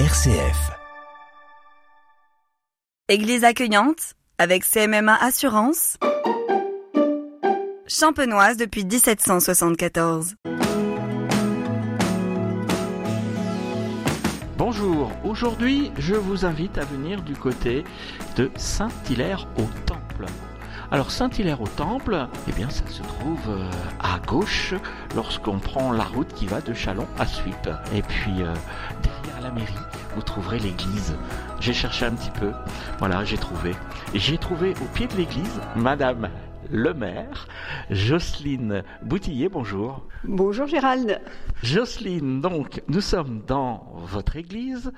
RCF. Église accueillante avec CMMA Assurance. Champenoise depuis 1774. Bonjour, aujourd'hui je vous invite à venir du côté de Saint-Hilaire au Temple. Alors Saint-Hilaire au Temple, eh bien ça se trouve euh, à gauche lorsqu'on prend la route qui va de Chalon à Suippes. Et puis euh, vous trouverez l'église. J'ai cherché un petit peu, voilà, j'ai trouvé. J'ai trouvé au pied de l'église Madame le maire, Jocelyne Boutillier, bonjour. Bonjour Gérald. Jocelyne, donc nous sommes dans votre église.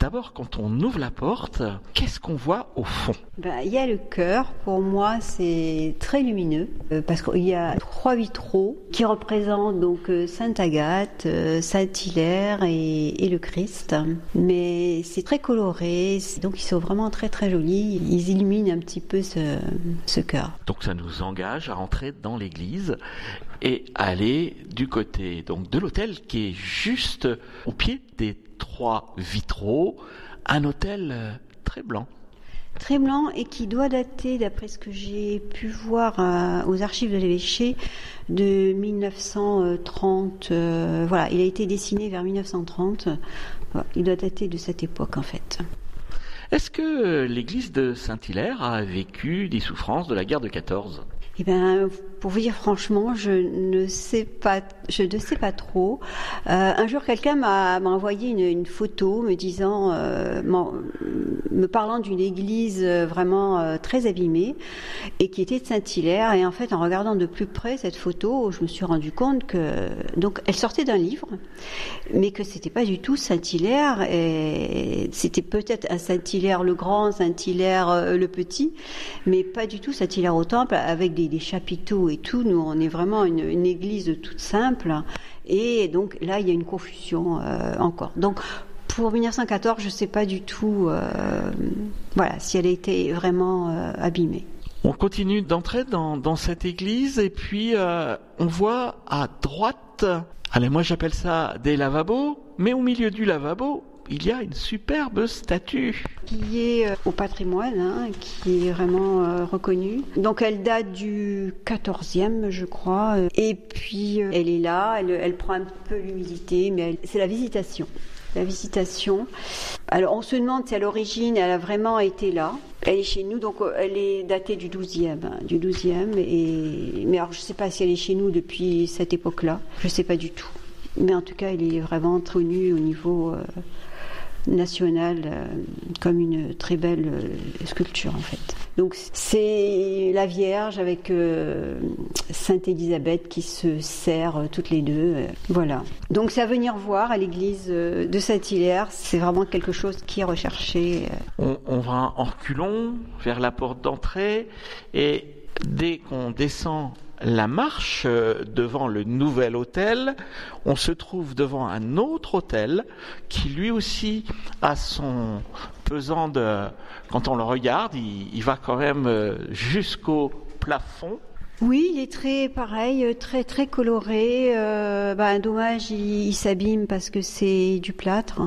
D'abord, quand on ouvre la porte, qu'est-ce qu'on voit au fond? Ben, Il y a le cœur, pour moi c'est très lumineux, euh, parce qu'il y a trois vitraux qui représentent donc euh, Sainte Agathe, euh, Saint Hilaire et, et, le Christ. Mais c'est très coloré, donc ils sont vraiment très très jolis, ils illuminent un petit peu ce, ce cœur. Donc ça nous engage à rentrer dans l'église et aller du côté donc de l'hôtel qui est juste au pied des trois vitraux, un hôtel très blanc. Très blanc et qui doit dater, d'après ce que j'ai pu voir euh, aux archives de l'évêché, de 1930. Euh, voilà, il a été dessiné vers 1930. Voilà, il doit dater de cette époque en fait. Est-ce que l'église de Saint-Hilaire a vécu des souffrances de la guerre de 14 eh bien, pour vous dire franchement, je ne sais pas, je ne sais pas trop. Euh, un jour, quelqu'un m'a envoyé une, photo me disant, euh, me parlant d'une église vraiment euh, très abîmée et qui était de Saint-Hilaire. Et en fait, en regardant de plus près cette photo, je me suis rendu compte que donc elle sortait d'un livre, mais que c'était pas du tout Saint-Hilaire. C'était peut-être un Saint-Hilaire le grand, Saint-Hilaire le petit, mais pas du tout Saint-Hilaire au temple avec des des, chapiteaux et tout. Nous, on est vraiment une, église toute simple. Et donc là, il y a une confusion euh, encore. Donc pour 1914, je ne sais pas du tout euh, voilà, si elle a été vraiment euh, abîmée. On continue d'entrer dans, cette église et puis on voit à droite, allez moi j'appelle ça des lavabos, mais au milieu du lavabo, il y a une superbe statue. Qui est euh, au patrimoine, hein, qui est vraiment euh, reconnue. Donc elle date du 14e, je crois. Et puis euh, elle est là, elle, prend un peu l'humidité, mais c'est la visitation. La visitation. Alors on se demande si à l'origine elle a vraiment été là. Elle est chez nous, donc elle est datée du 12e, hein, du 12e. Et mais alors je sais pas si elle est chez nous depuis cette époque-là. Je sais pas du tout. Mais en tout cas, elle est vraiment connue au niveau euh, national euh, comme une très belle euh, sculpture en fait. Donc c'est la Vierge avec euh, Sainte Élisabeth qui se sert toutes les deux. voilà. Donc c'est à venir voir à l'église de Saint-Hilaire. C'est vraiment quelque chose qui est recherché. On, on va en reculons vers la porte d'entrée et dès qu'on descend la marche devant le nouvel hôtel, on se trouve devant un autre hôtel qui lui aussi a son pesant de... Quand on le regarde, il, il va quand même jusqu'au plafond. Oui, il est très pareil, très très coloré. Euh, bah, dommage, il, s'abîme parce que c'est du plâtre.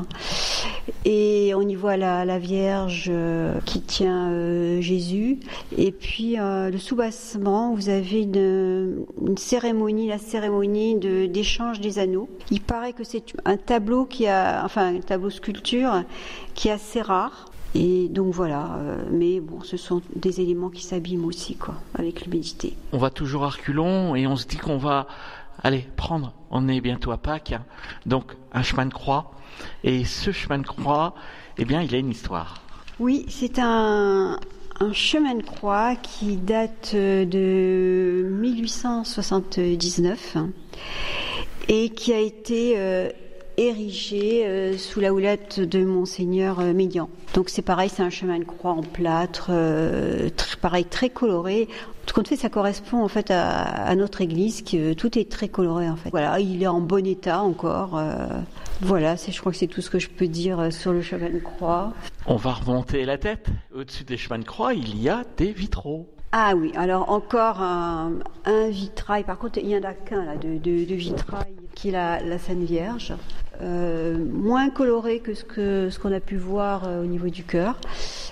Et on y voit la, la Vierge euh, qui tient euh, Jésus. Et puis euh, le soubassement, vous avez une, une, cérémonie, la cérémonie de, d'échange des anneaux. Il paraît que c'est un tableau qui a, enfin un tableau sculpture qui est assez rare. Et donc voilà, euh, mais bon, ce sont des éléments qui s'abîment aussi, quoi, avec l'humidité. On va toujours à reculons et on se dit qu'on va aller prendre, on est bientôt à Pâques, hein, donc un chemin de croix. Et ce chemin de croix, eh bien, il a une histoire. Oui, c'est un, un chemin de croix qui date de 1879 et qui a été euh, érigé euh, sous la houlette de monseigneur euh, Médian. Donc c'est pareil, c'est un chemin de croix en plâtre, euh, très, pareil très coloré. Tout compte fait, ça correspond en fait à, à, notre église, que tout est très coloré en fait. Voilà, il est en bon état encore. Voilà, c'est, je crois que c'est tout ce que je peux dire sur le chemin de croix. On va remonter la tête. Au-dessus des chemins de croix, il y a des vitraux. Ah oui, alors encore un, un, vitrail. Par contre, il y en a qu'un là de, de, de vitrail qui est la, la Sainte Vierge. euh, moins coloré que ce qu'on a pu voir euh, au niveau du cœur,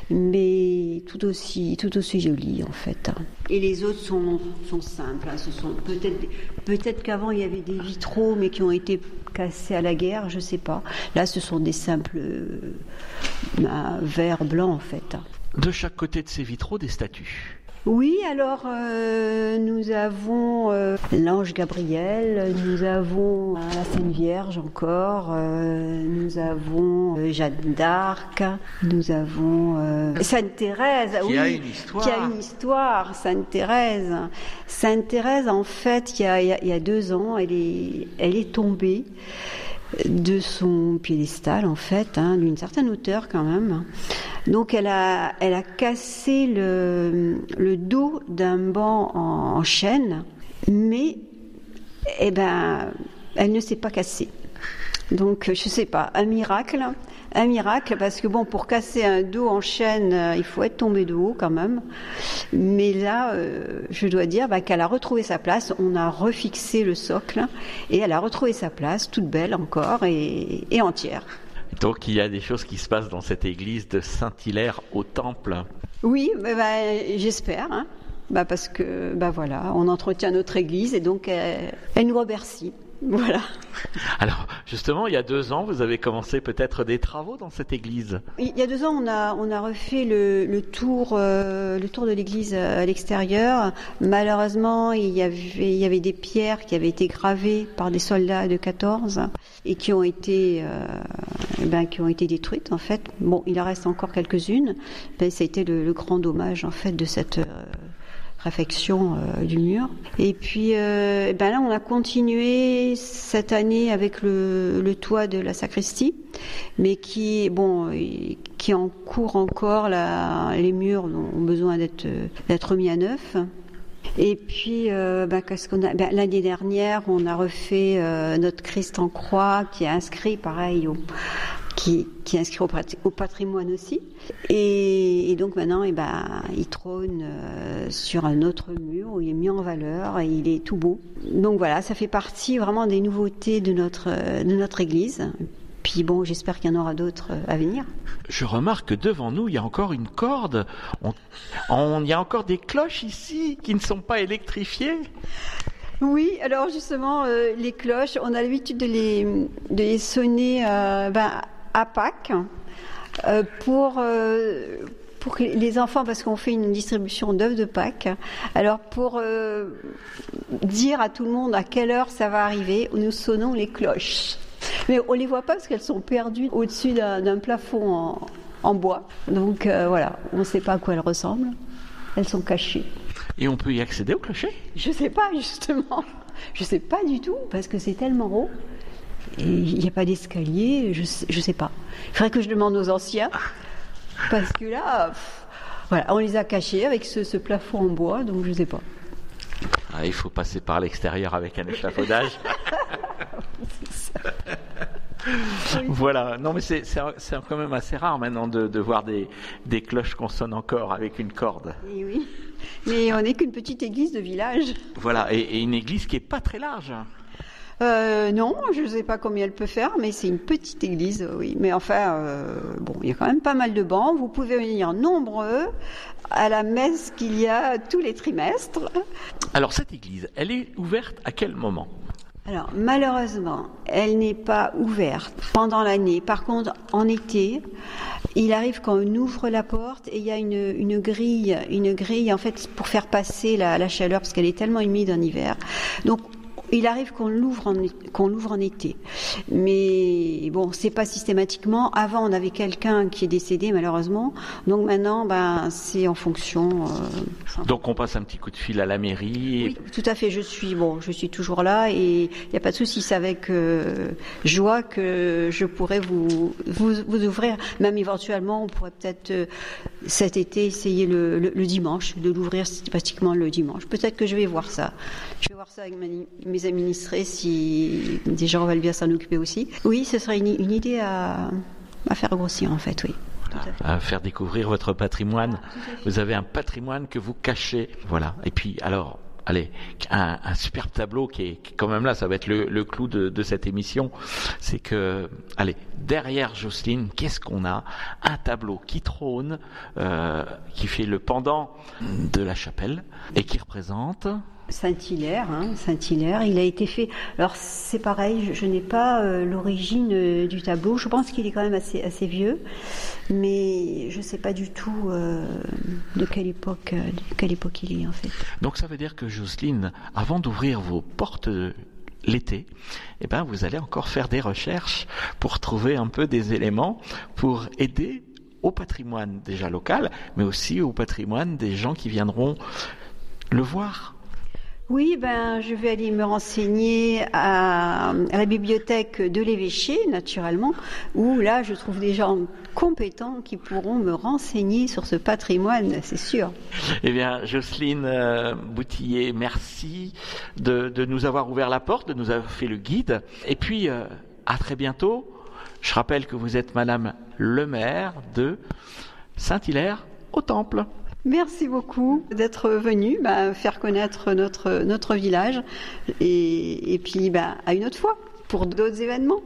mais tout aussi tout aussi joli en fait. Et les autres sont sont simples. hein. Ce sont peut-être peut-être qu'avant il y avait des vitraux, mais qui ont été cassés à la guerre, je sais pas. Là, ce sont des simples euh, verts blancs en fait. De chaque côté de ces vitraux, des statues. Oui, alors euh, nous avons euh, l'ange Gabriel, nous avons euh, la Sainte Vierge encore, euh, nous avons euh, Jeanne d'Arc, nous avons euh, Sainte Thérèse. Qui oui, a une histoire. Qui a une histoire, Sainte Thérèse. Sainte Thérèse, en fait, il y a, il y a- il y a deux ans, elle est, elle est tombée de son piédestal, en fait, hein, d'une certaine hauteur quand même. Donc elle a, elle a cassé le, dos d'un banc en, chêne, mais eh ben, elle ne s'est pas cassée. Donc je sais pas, un miracle, un miracle parce que bon, pour casser un dos en chêne, euh, il faut être tombé de haut quand même. Mais là, euh, je dois dire bah, qu'elle a retrouvé sa place. On a refixé le socle et elle a retrouvé sa place, toute belle encore et entière. Donc il y a des choses qui se passent dans cette église de Saint-Hilaire au Temple. Oui, bah, j'espère. Hein. Bah, parce que bah voilà, on entretient notre église et donc elle, elle nous remercie. Voilà. Alors justement, il y a deux ans, vous avez commencé peut-être des travaux dans cette église. Il y a deux ans, on a, on a refait le, le tour, euh, le tour de l'église à l'extérieur. Malheureusement, il y, avait, il y avait des pierres qui avaient été gravées par des soldats de 14 et qui ont été, euh, eh ben, qui ont été détruites en fait. Bon, il en reste encore quelques-unes. Ben, ça a été le, le grand dommage en fait de cette euh, réfection euh, du mur. Et puis, euh, eh ben là, on a continué cette année avec le, toit de la sacristie, mais qui, bon, euh, qui en cours encore. La, les murs ont besoin d'être d'être mis à neuf. Et puis, euh, ben, qu'est-ce qu'on a ben, L'année dernière, on a refait notre Christ en croix, qui est inscrit, pareil, au, qui, qui est inscrit au, pat- au patrimoine aussi. Et, et donc maintenant, eh ben, il trône euh, sur un autre mur où il est mis en valeur et il est tout beau. Donc voilà, ça fait partie vraiment des nouveautés de notre, euh, de notre église. Puis bon, j'espère qu'il y en aura d'autres euh, à venir. Je remarque que devant nous, il y a encore une corde. On, on- il y a encore des cloches ici qui ne sont pas électrifiées. Oui, alors justement, euh, les cloches, on a l'habitude de les, de les sonner euh, ben, à Pâques euh, pour, euh, pour que les enfants, parce qu'on fait une distribution d'œufs de Pâques, alors pour euh, dire à tout le monde à quelle heure ça va arriver, nous sonnons les cloches. Mais on les voit pas parce qu'elles sont perdues au-dessus d'un plafond en, en bois. Donc voilà, on ne sait pas à quoi elles ressemblent. Elles sont cachées. Et on peut y accéder au clocher? Je sais pas justement. Je sais pas du tout parce que c'est tellement haut. Et il n'y a pas d'escalier, je je sais pas. Il faudrait que je demande aux anciens. Parce que là, pff, voilà, on les a cachés avec ce, ce plafond en bois, donc je sais pas. Ah, il faut passer par l'extérieur avec un échafaudage. voilà. Non, mais c'est quand même assez rare maintenant de, de voir des, des cloches qu'on sonne encore avec une corde. Et oui. Mais on n'est qu'une petite église de village. Voilà. Et, et une église qui est pas très large. Euh, non, je ne sais pas combien elle peut faire, mais c'est une petite église, oui. Mais enfin, euh, bon, il y a quand même pas mal de bancs. Vous pouvez venir nombreux à la messe qu'il y a tous les trimestres. Alors cette église, elle est ouverte à quel moment? Alors, malheureusement, elle n'est pas ouverte pendant l'année. Par contre, en été, il arrive quand on ouvre la porte et il y a une, une grille, une grille en fait pour faire passer la, la chaleur parce qu'elle est tellement humide en hiver. Donc, il arrive qu'on l'ouvre en, qu'on l'ouvre en été. Mais bon, c'est pas systématiquement. Avant, on avait quelqu'un qui est décédé, malheureusement. Donc maintenant, ben, c'est en fonction. euh, Donc on passe un petit coup de fil à la mairie. et- oui, tout à fait. Je suis bon, je suis toujours là et il n'y a pas de souci. C'est avec euh, joie que je pourrais vous, vous vous ouvrir. Même éventuellement, on pourrait peut-être euh, cet été essayer le, le, le dimanche de l'ouvrir systématiquement le dimanche. Peut-être que je vais voir ça. Je voir ça avec mes administrés si des gens veulent bien s'en occuper aussi. Oui, ce serait une, une idée à, à faire grossir en fait. Oui. Tout à faire découvrir votre patrimoine. Vous avez un patrimoine que vous cachez. Voilà. Et puis, alors, allez, un, un superbe tableau qui est, qui est quand même là, ça va être le, le clou de, de cette émission, c'est que, allez, derrière Jocelyne, qu'est-ce qu'on a? Un tableau qui trône, euh, qui fait le pendant de la chapelle et qui représente Saint-Hilaire, hein, Saint-Hilaire, il a été fait. Alors c'est pareil, je, n'ai pas euh, l'origine euh, du tableau. Je pense qu'il est quand même assez, assez vieux, mais je ne sais pas du tout euh, de quelle époque, quelle époque il est en fait. Donc ça veut dire que Jocelyne, avant d'ouvrir vos portes l'été, eh ben vous allez encore faire des recherches pour trouver un peu des éléments pour aider au patrimoine déjà local, mais aussi au patrimoine des gens qui viendront le voir. Oui, ben, je vais aller me renseigner à, la bibliothèque de l'évêché, naturellement, où là, je trouve des gens compétents qui pourront me renseigner sur ce patrimoine, c'est sûr. Eh bien, Jocelyne euh, Boutillier, merci de, de nous avoir ouvert la porte, de nous avoir fait le guide. Et puis, euh, à très bientôt. Je rappelle que vous êtes Madame le maire de Saint-Hilaire au Temple. Merci beaucoup d'être venu ben, faire connaître notre, village et, et puis ben, à une autre fois pour d'autres événements.